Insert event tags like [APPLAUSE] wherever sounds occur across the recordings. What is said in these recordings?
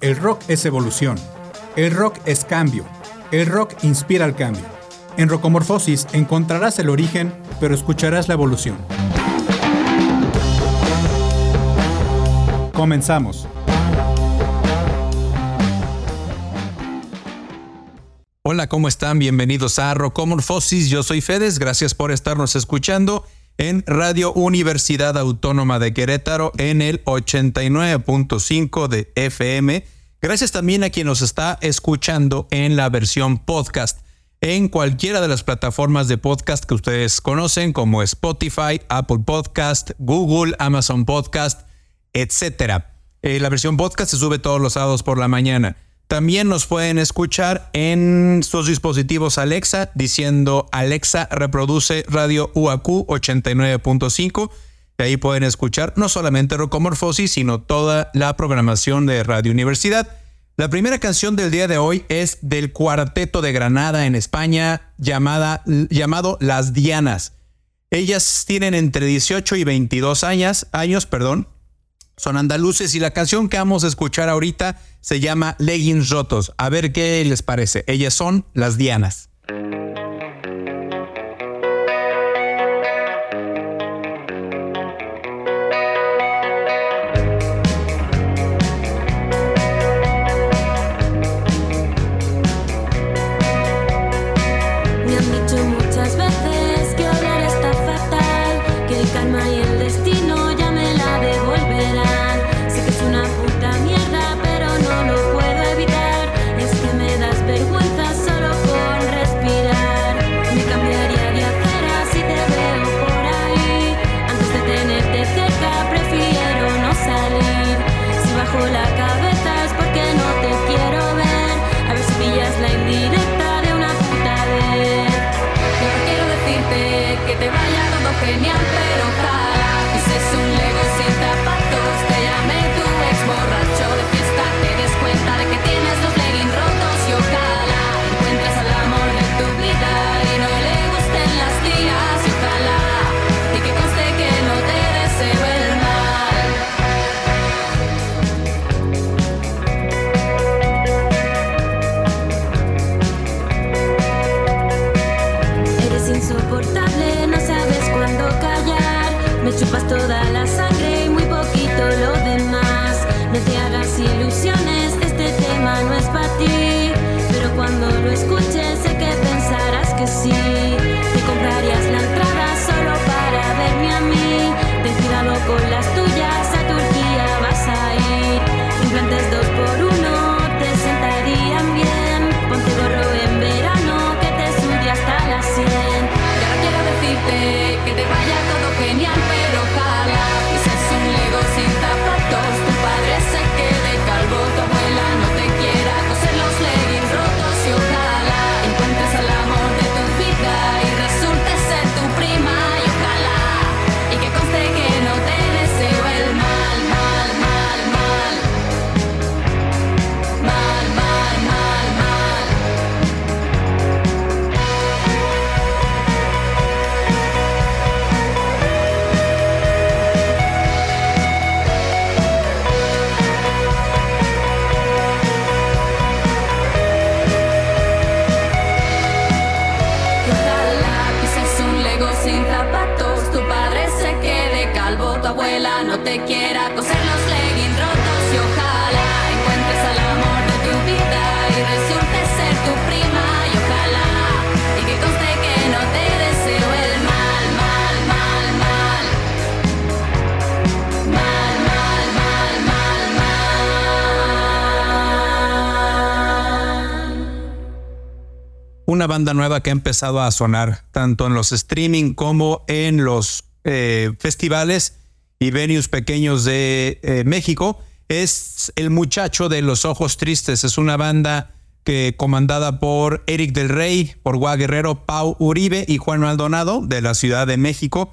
El rock es evolución. El rock es cambio. El rock inspira al cambio. En Rocomorfosis encontrarás el origen, pero escucharás la evolución. Comenzamos. Hola, ¿cómo están? Bienvenidos a Rocomorfosis. Yo soy Fedes. Gracias por estarnos escuchando en Radio Universidad Autónoma de Querétaro en el 89.5 de FM. Gracias también a quien nos está escuchando en la versión podcast en cualquiera de las plataformas de podcast que ustedes conocen como Spotify, Apple Podcast, Google, Amazon Podcast, etc. Eh, la versión podcast se sube todos los sábados por la mañana. También nos pueden escuchar en sus dispositivos Alexa diciendo Alexa reproduce radio UAQ 89.5. De ahí pueden escuchar no solamente Rocomorfosis, sino toda la programación de Radio Universidad. La primera canción del día de hoy es del Cuarteto de Granada en España llamada, llamado Las Dianas. Ellas tienen entre 18 y 22 años, años perdón, son andaluces y la canción que vamos a escuchar ahorita se llama Leggings Rotos. A ver qué les parece. Ellas son las Dianas. Una banda nueva que ha empezado a sonar tanto en los streaming como en los eh, festivales y venues pequeños de eh, México. Es El Muchacho de los Ojos Tristes. Es una banda que comandada por Eric del Rey, por Gua Guerrero, Pau Uribe y Juan Maldonado de la Ciudad de México.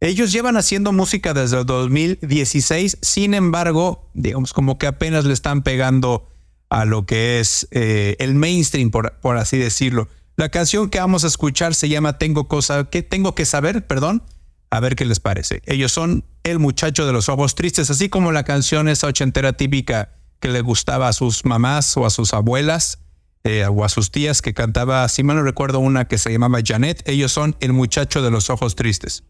Ellos llevan haciendo música desde el 2016, sin embargo, digamos como que apenas le están pegando a lo que es eh, el mainstream, por, por así decirlo. La canción que vamos a escuchar se llama Tengo cosa que tengo que saber, perdón. A ver qué les parece. Ellos son El muchacho de los ojos tristes, así como la canción esa ochentera típica que le gustaba a sus mamás o a sus abuelas eh, o a sus tías que cantaba, si mal no recuerdo, una que se llamaba Janet. Ellos son El muchacho de los ojos tristes.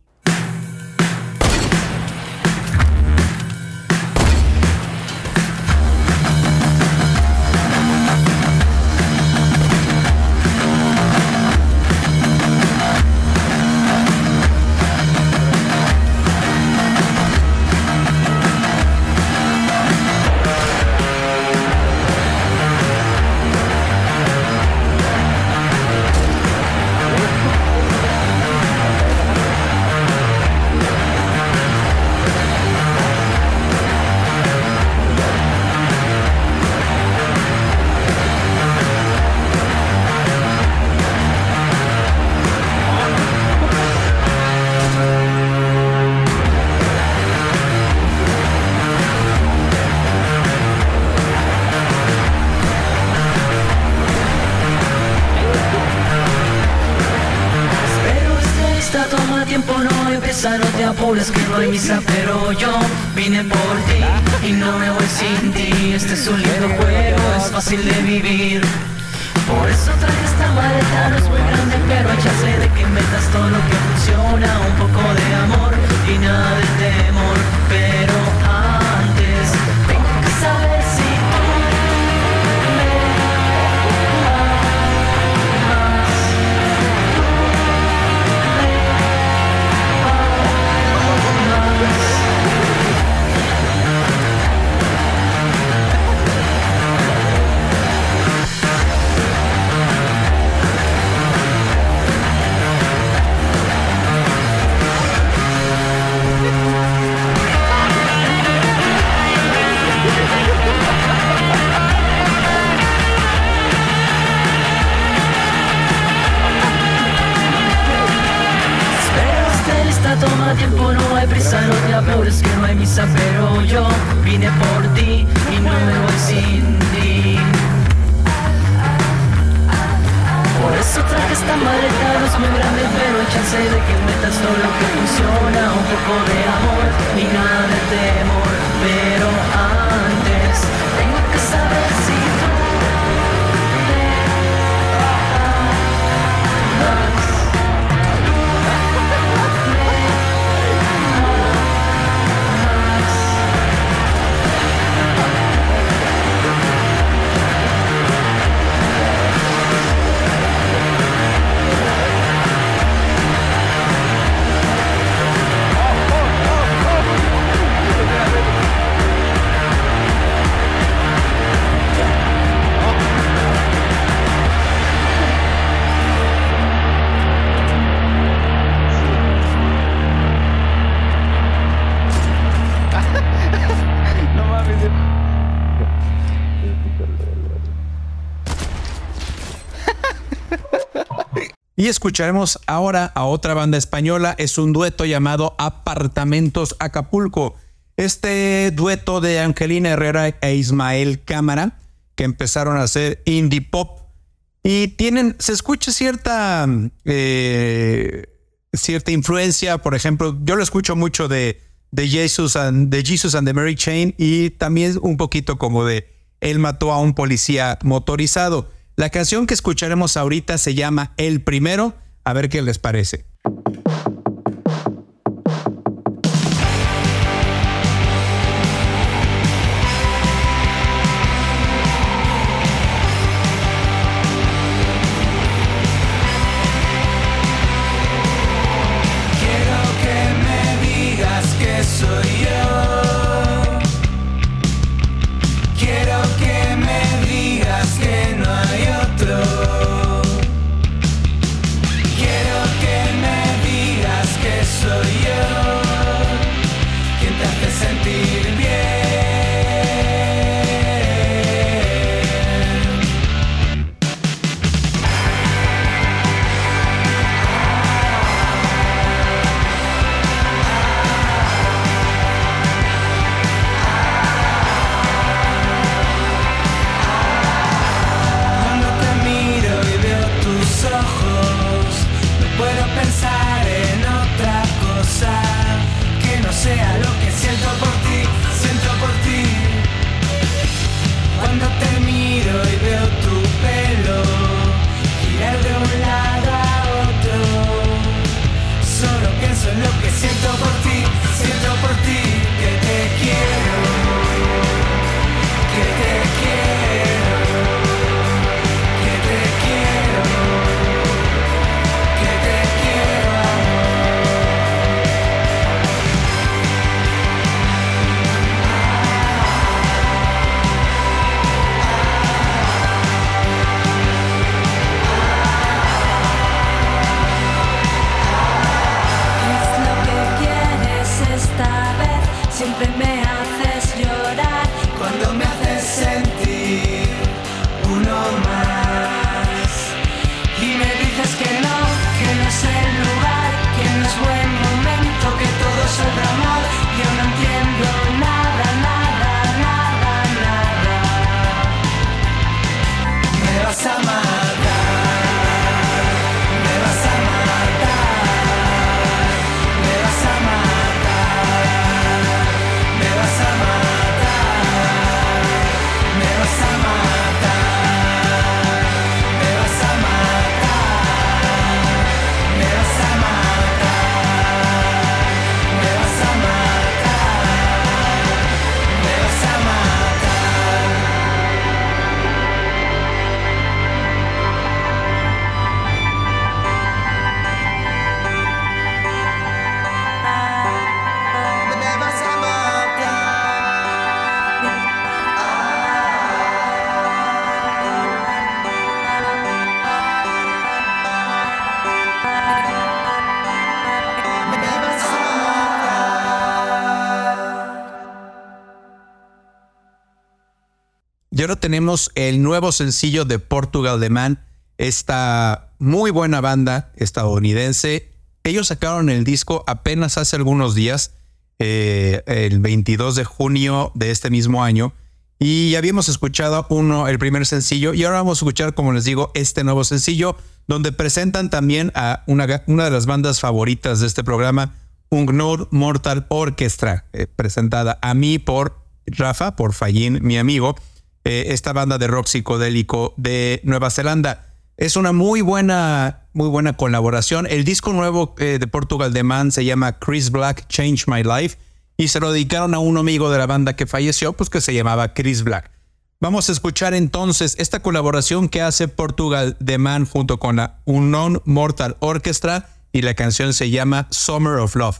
Que no hay misa, pero yo vine por por ti y no me voy sin ti. Por eso traje esta maleta, no es muy grande, pero hay de que metas todo lo que funciona, un poco de amor y nada de temor, pero antes Y escucharemos ahora a otra banda española, es un dueto llamado Apartamentos Acapulco. Este dueto de Angelina Herrera e Ismael Cámara, que empezaron a hacer indie pop, y tienen, se escucha cierta, eh, cierta influencia, por ejemplo, yo lo escucho mucho de, de, Jesus and, de Jesus and the Mary Chain y también un poquito como de Él mató a un policía motorizado. La canción que escucharemos ahorita se llama El Primero, a ver qué les parece. tenemos el nuevo sencillo de Portugal de Man, esta muy buena banda estadounidense. Ellos sacaron el disco apenas hace algunos días, eh, el 22 de junio de este mismo año. Y habíamos escuchado uno, el primer sencillo, y ahora vamos a escuchar, como les digo, este nuevo sencillo, donde presentan también a una, una de las bandas favoritas de este programa, Ungnur Mortal Orchestra, eh, presentada a mí por Rafa, por Fallín, mi amigo. Eh, esta banda de rock psicodélico de Nueva Zelanda. Es una muy buena, muy buena colaboración. El disco nuevo eh, de Portugal de Man se llama Chris Black Change My Life y se lo dedicaron a un amigo de la banda que falleció, pues que se llamaba Chris Black. Vamos a escuchar entonces esta colaboración que hace Portugal de Man junto con la Unknown Mortal Orchestra y la canción se llama Summer of Love.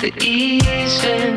the easy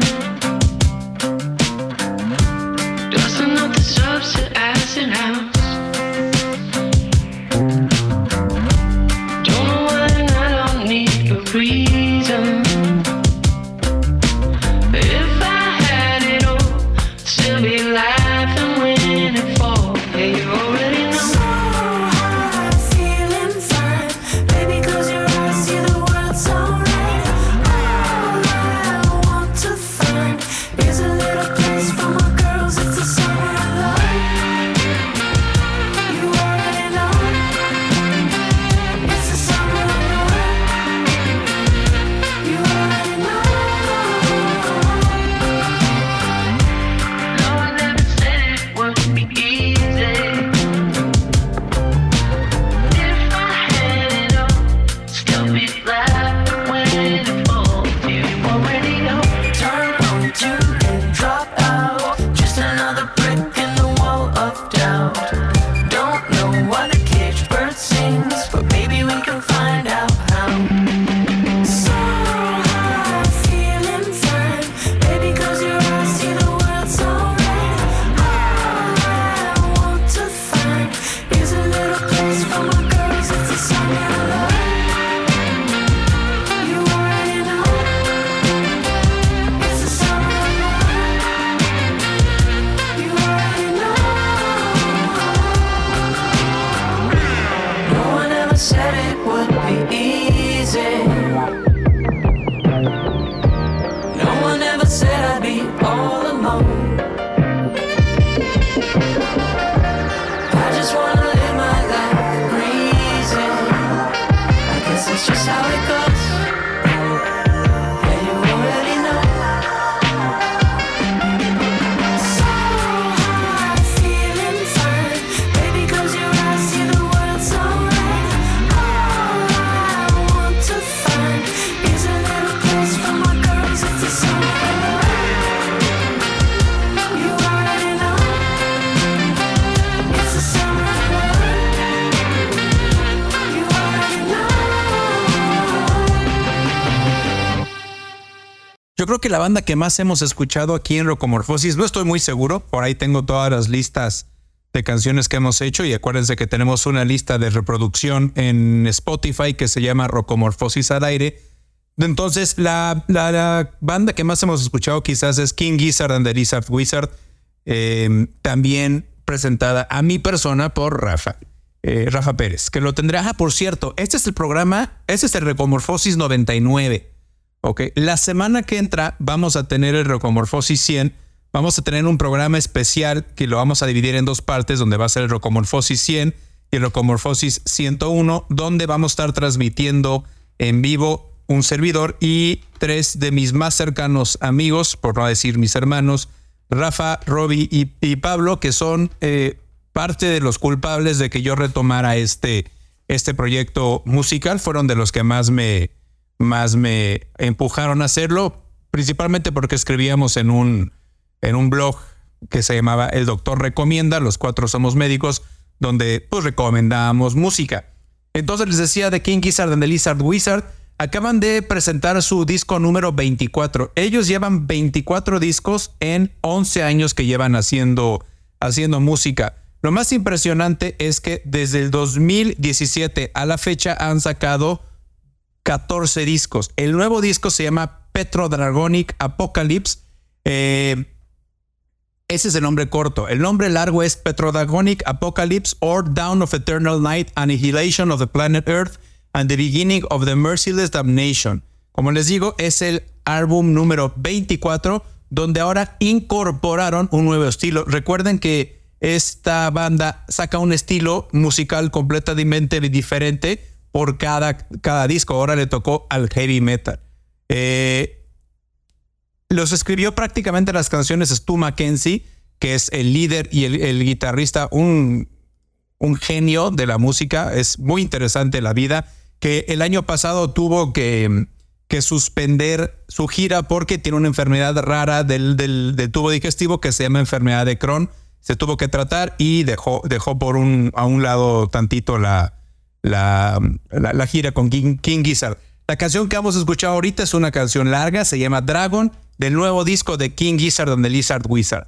la banda que más hemos escuchado aquí en Rocomorfosis, no estoy muy seguro, por ahí tengo todas las listas de canciones que hemos hecho y acuérdense que tenemos una lista de reproducción en Spotify que se llama Rocomorfosis al aire. Entonces, la, banda que más hemos escuchado quizás es King Gizzard and the Lizard Wizard, em, también presentada a mi persona por Rafa. Eh, Rafa Pérez, que lo tendrá. Ah, por cierto, este es el programa, este es el Recomorfosis 99. Ok, la semana que entra vamos a tener el Recomorfosis 100. Vamos a tener un programa especial que lo vamos a dividir en dos partes, donde va a ser el Recomorfosis 100 y el Recomorfosis 101, donde vamos a estar transmitiendo en vivo un servidor y tres de mis más cercanos amigos, por no decir mis hermanos, Rafa, Roby y, y Pablo, que son eh, parte de los culpables de que yo retomara este, este proyecto musical. Fueron de los que más me, más me empujaron a hacerlo, principalmente porque escribíamos en un, en un blog que se llamaba El Doctor Recomienda, los cuatro somos médicos, donde pues recomendábamos música. Entonces les decía de King Gizzard and the Lizard Wizard, acaban de presentar su disco número 24. Ellos llevan 24 discos en 11 años que llevan haciendo, haciendo música. Lo más impresionante es que desde el 2017 a la fecha han sacado 14 discos. El nuevo disco se llama Petrodragonic Apocalypse. Eh, ese es el nombre corto. El nombre largo es Petrodragonic Apocalypse or Down of Eternal Night, Annihilation of the Planet Earth and the Beginning of the Merciless Damnation. Como les digo, es el álbum número 24, donde ahora incorporaron un nuevo estilo. Recuerden que esta banda saca un estilo musical completamente diferente por cada, cada disco. Ahora le tocó al heavy metal. Eh, los escribió prácticamente las canciones Stu Mackenzie, que es el líder y el, el guitarrista, un, un genio de la música. Es muy interesante la vida. Que el año pasado tuvo que, que suspender su gira porque tiene una enfermedad rara del, del, del tubo digestivo que se llama enfermedad de Crohn. Se tuvo que tratar y dejó, dejó por un, a un lado tantito la, la, la, gira con King, King Gizzard. La canción que vamos a escuchar ahorita es una canción larga, se llama Dragon, del nuevo disco de King Gizzard and the Lizard Wizard.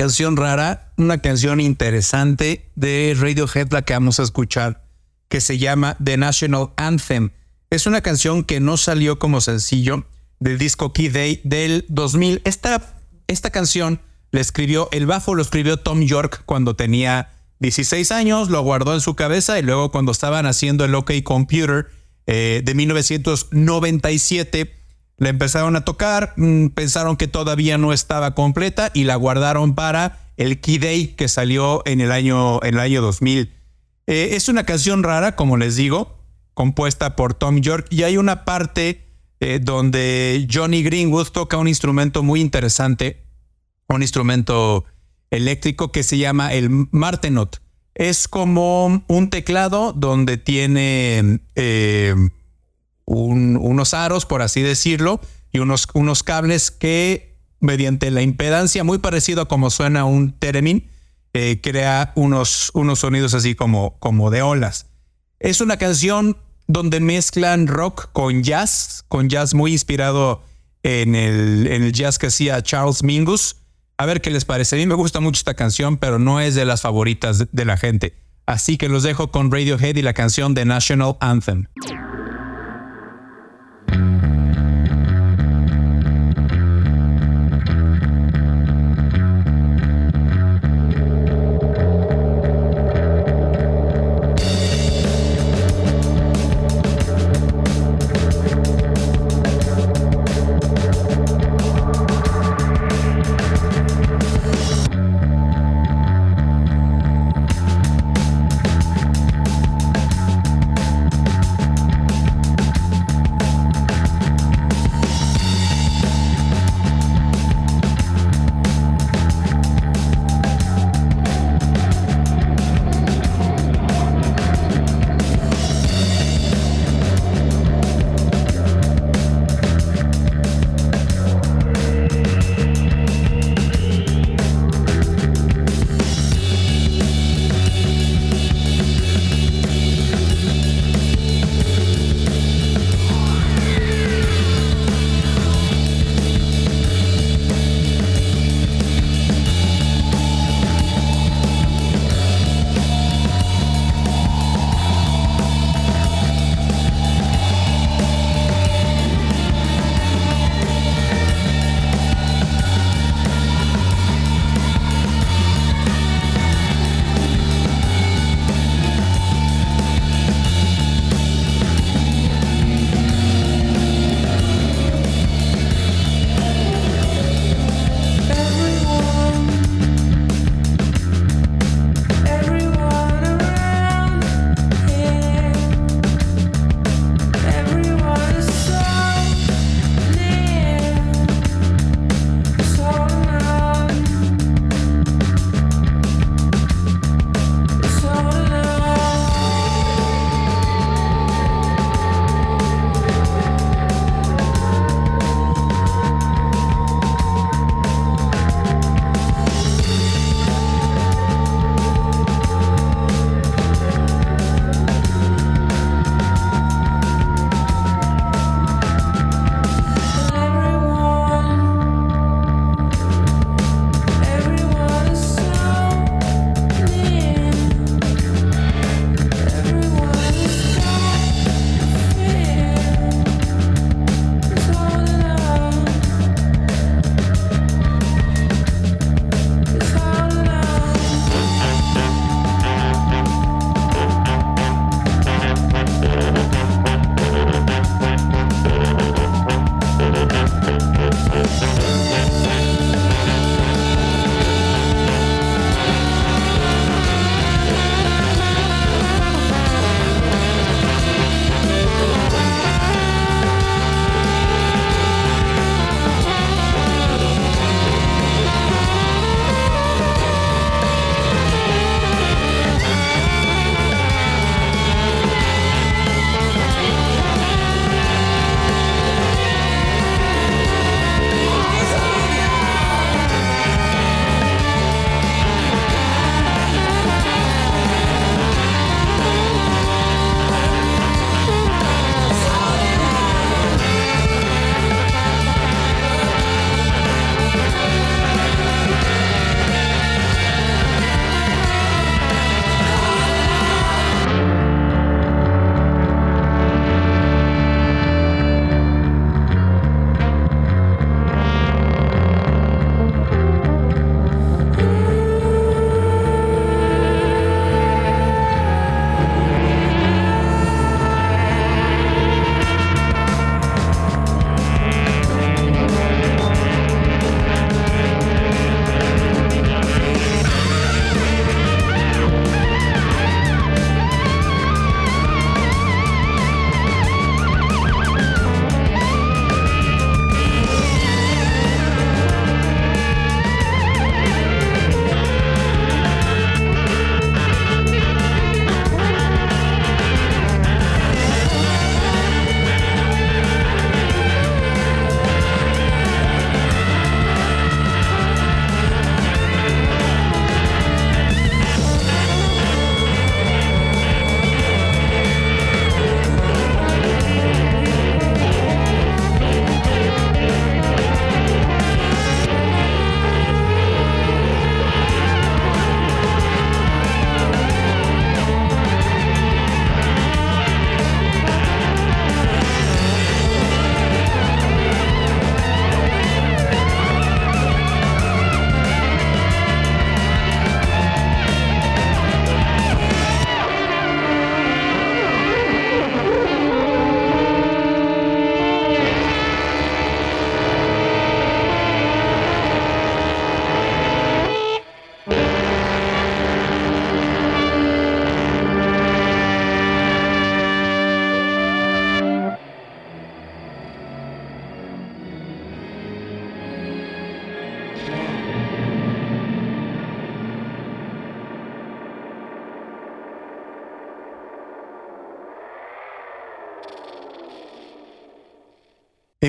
Canción rara, una canción interesante de Radiohead, la que vamos a escuchar, que se llama The National Anthem. Es una canción que no salió como sencillo del disco Key Day del 2000. Esta, esta canción le escribió, el bajo lo escribió Tom York cuando tenía 16 años, lo guardó en su cabeza y luego cuando estaban haciendo el OK Computer eh, de 1997, la empezaron a tocar, mm, pensaron que todavía no estaba completa y la guardaron para el Key Day que salió en el año, en el año 2000. Eh, es una canción rara, como les digo, compuesta por Tom York y hay una parte eh, donde Johnny Greenwood toca un instrumento muy interesante, un instrumento eléctrico que se llama el Martenot. Es como un teclado donde tiene eh, unos aros, por así decirlo, y unos, unos cables que mediante la impedancia, muy parecido a como suena un Teremin, eh, crea unos, unos sonidos así como, como de olas. Es una canción donde mezclan rock con jazz, con jazz muy inspirado en el, en el jazz que hacía Charles Mingus. A ver qué les parece. A mí me gusta mucho esta canción, pero no es de las favoritas de la gente. Así que los dejo con Radiohead y la canción de National Anthem. Mm-hmm.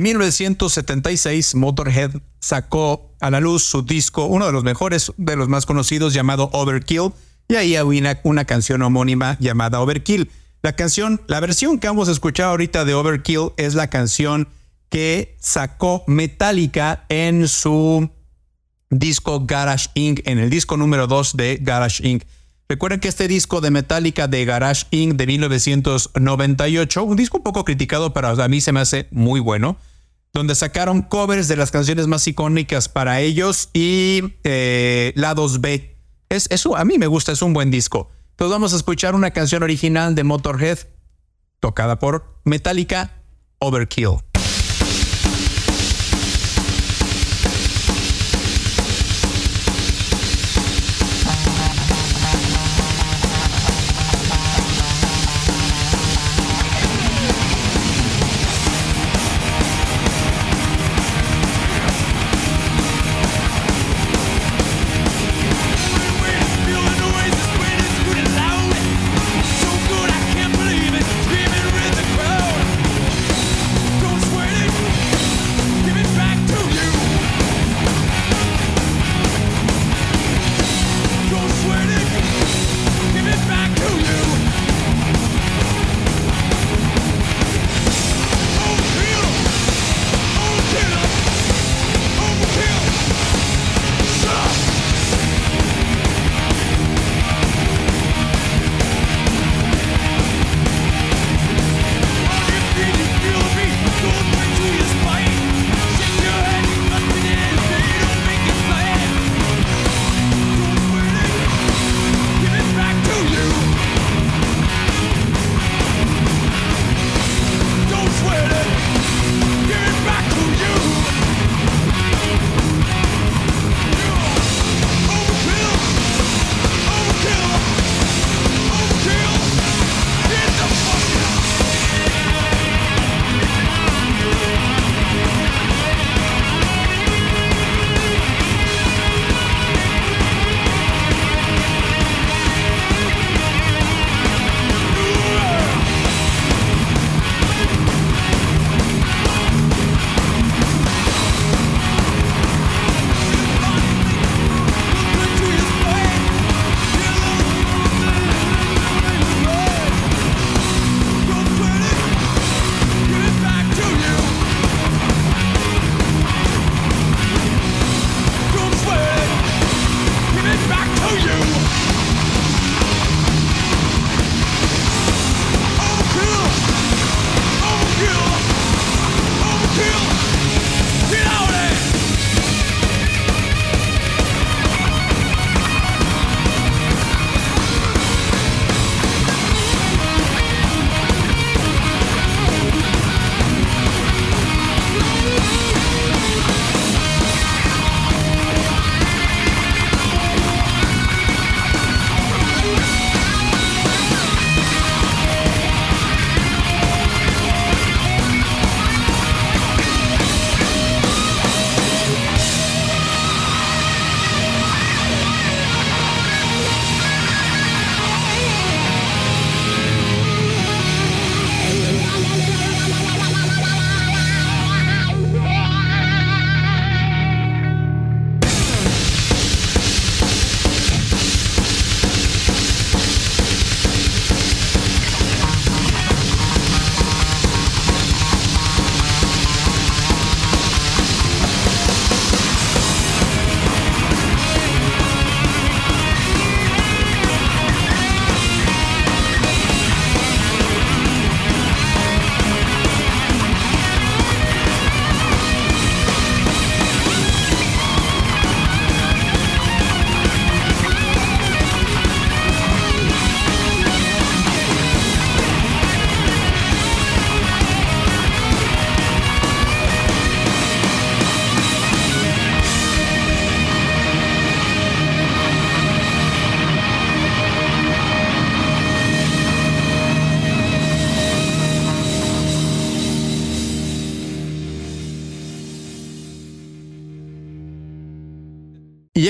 En 1976, Motorhead sacó a la luz su disco, uno de los mejores, de los más conocidos, llamado Overkill, y ahí había una, canción homónima llamada Overkill. La canción, la versión que vamos a escuchar ahorita de Overkill es la canción que sacó Metallica en su disco Garage Inc., en el disco número 2 de Garage Inc. Recuerden que este disco de Metallica de Garage Inc. de 1998, un disco un poco criticado, pero a mí se me hace muy bueno, donde sacaron covers de las canciones más icónicas para ellos y eh, lados B. Es, eso a mí me gusta, es un buen disco. Entonces vamos a escuchar una canción original de Motorhead, tocada por Metallica, Overkill.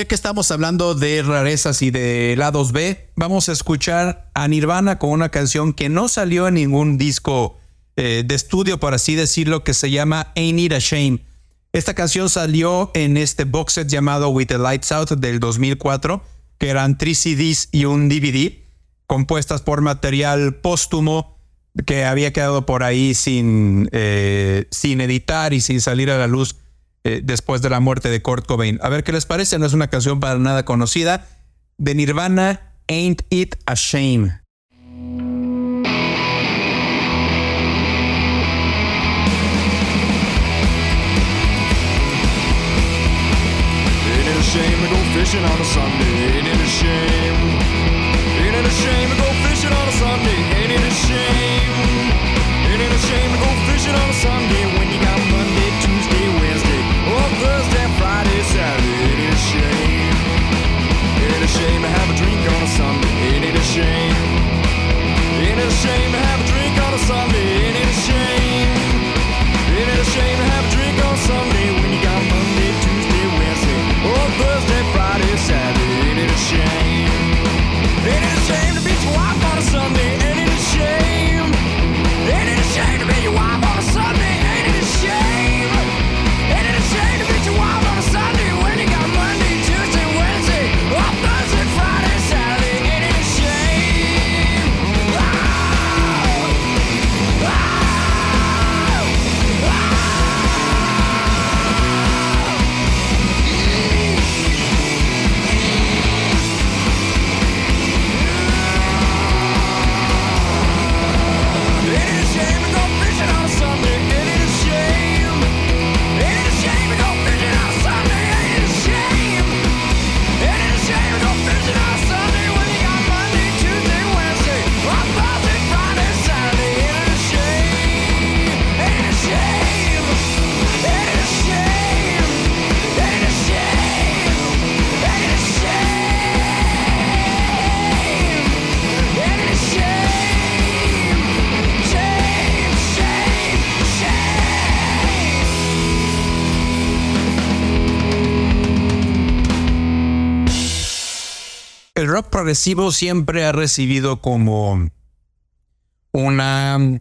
Ya que estamos hablando de rarezas y de lados B, vamos a escuchar a Nirvana con una canción que no salió en ningún disco eh, de estudio, por así decirlo, que se llama Ain't It a Shame. Esta canción salió en este box set llamado With the Lights Out del 2004, que eran tres CDs y un DVD, compuestas por material póstumo que había quedado por ahí sin, eh, sin editar y sin salir a la luz eh, después de la muerte de Kurt Cobain. A ver qué les parece, no es una canción para nada conocida. De Nirvana, Ain't It a Shame. Ain't a shame to go fishing on a Sunday? Ain't it a shame? Ain't it a shame to go fishing on a Sunday? Ain't it a shame? Ain't it a shame to go fishing on a Sunday shame to have a drink on a Sunday? Ain't it a shame? Ain't it a shame to have a drink on a Sunday? Ain't it a shame? Ain't it a shame to have a drink on Sunday when you got Monday, Tuesday, Wednesday, or Thursday, Friday, Saturday? Ain't it a shame? Ain't it a shame to beat your wife on a Sunday? Progresivo siempre ha recibido como una,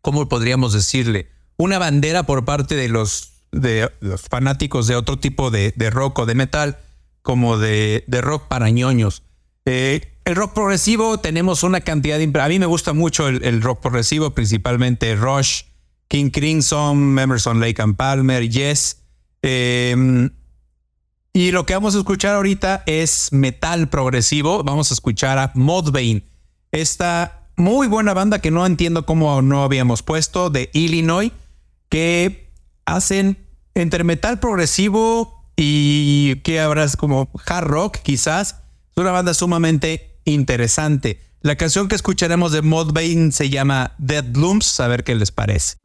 ¿cómo podríamos decirle? Una bandera por parte de los, de los fanáticos de otro tipo de, de rock o de metal, como de, de rock para ñoños. Eh, el rock progresivo tenemos una cantidad de... A mí me gusta mucho el, el rock progresivo, principalmente Rush, King Crimson, Emerson Lake and Palmer, Yes. Eh, y lo que vamos a escuchar ahorita es metal progresivo. Vamos a escuchar a Modbane, esta muy buena banda que no entiendo cómo no habíamos puesto de Illinois, que hacen entre metal progresivo y que habrás como hard rock quizás. Es una banda sumamente interesante. La canción que escucharemos de Modbane se llama Dead Blooms, a ver qué les parece.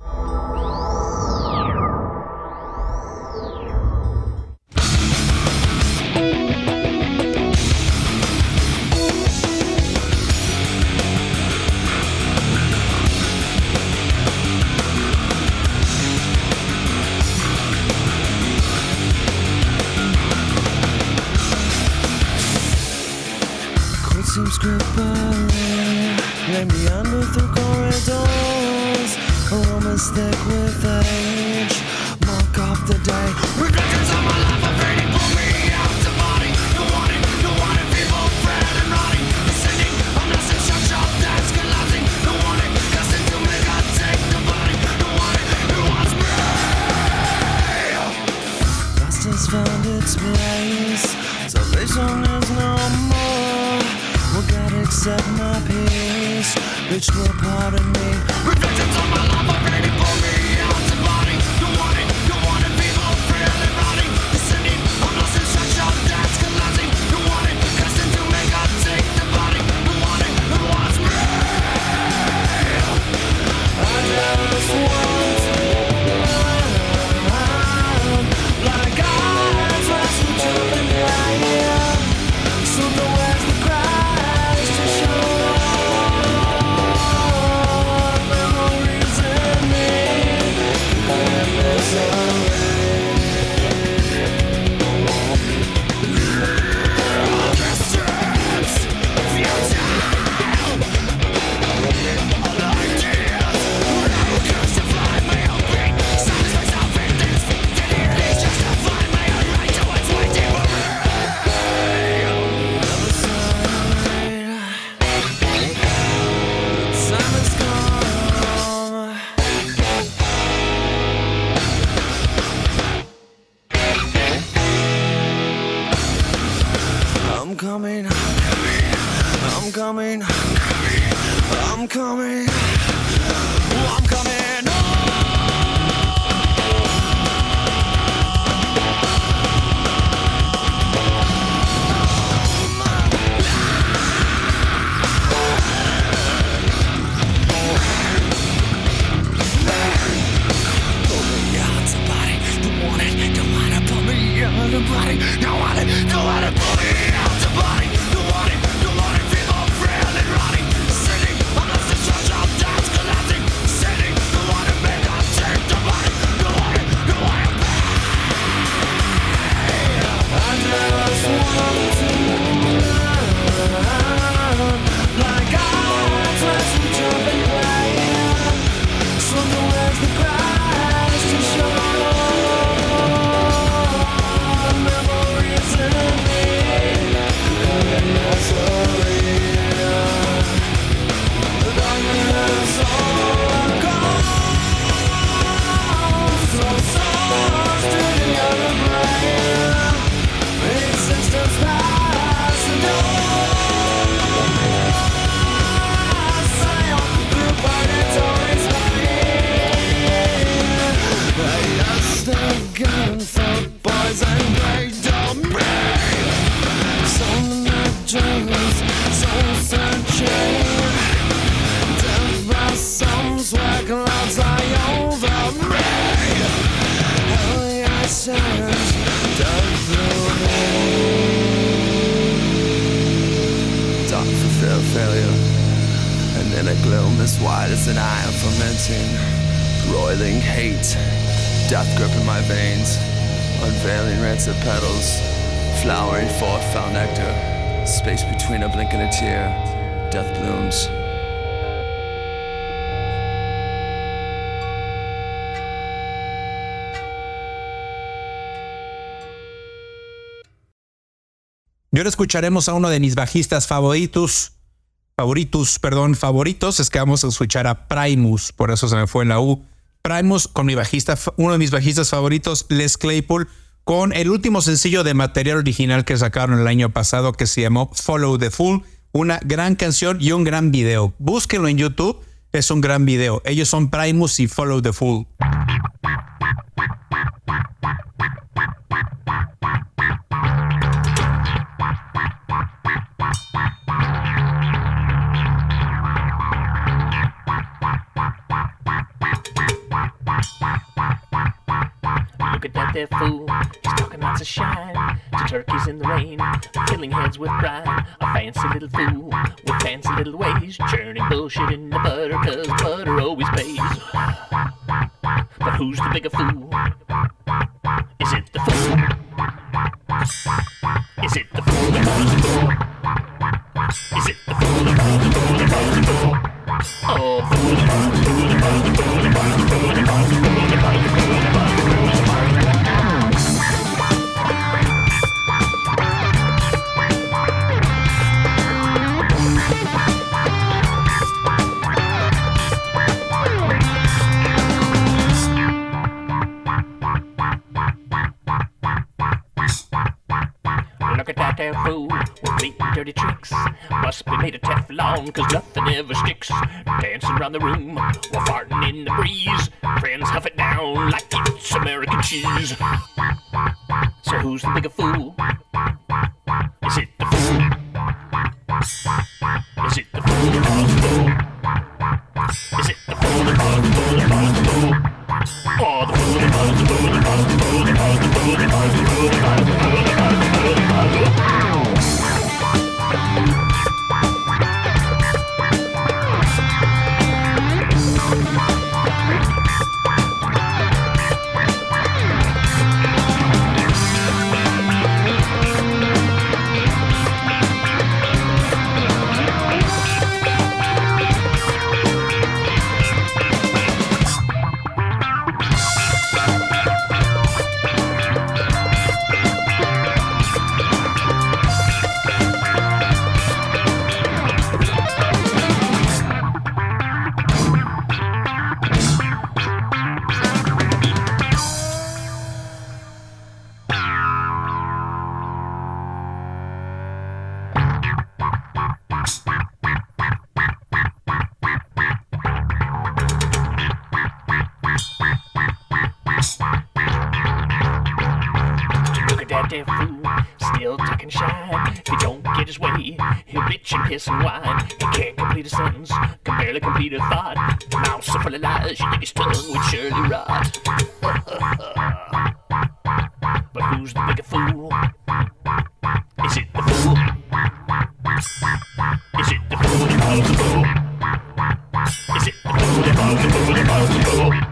In a gloom as wide as an eye I'm fermenting, roiling hate, death gripping my veins, unveiling rancid petals, flowering forth foul nectar, space between a blink and a tear, death blooms. Y ahora escucharemos a uno de mis bajistas favoritos, favoritos, perdón, favoritos, es que vamos a escuchar a Primus, por eso se me fue en la U. Primus con mi bajista, uno de mis bajistas favoritos, Les Claypool, con el último sencillo de material original que sacaron el año pasado que se llamó Follow the Fool, una gran canción y un gran video. Búsquenlo en YouTube, es un gran video. Ellos son Primus y Follow the Fool. That fool, he's talking lots of shine to turkeys in the rain, filling heads with brine. A fancy little fool with fancy little ways, churning bullshit in the butter, cause butter always pays. But who's the bigger fool? Is it the fool? Is it the fool that calls the fool? Is it the fool that calls the fool that calls the fool? Oh, fool that calls the fool magical clock. That fool still talking shine. If he don't get his way, he'll bitch and piss and whine. He can't complete a sentence, can barely complete a thought. Mouth so full of lies, you think his tongue would surely rot. [LAUGHS] but who's the bigger fool? Is it the fool? Is it the fool that calls the fool? Is it the fool that calls the fool that calls the fool?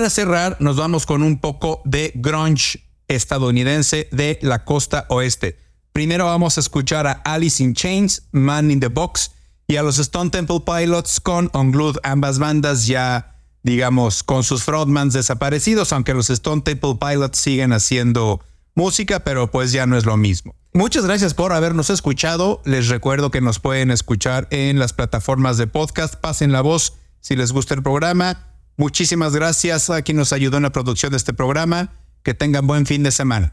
para cerrar, nos vamos con un poco de grunge estadounidense de la costa oeste. Primero vamos a escuchar a Alice in Chains, Man in the Box y a los Stone Temple Pilots con Unglued, ambas bandas ya, digamos, con sus frontmans desaparecidos, aunque los Stone Temple Pilots siguen haciendo música, pero pues ya no es lo mismo. Muchas gracias por habernos escuchado. Les recuerdo que nos pueden escuchar en las plataformas de podcast. Pasen la voz si les gusta el programa. Muchísimas gracias a quien nos ayudó en la producción de este programa. Que tengan buen fin de semana.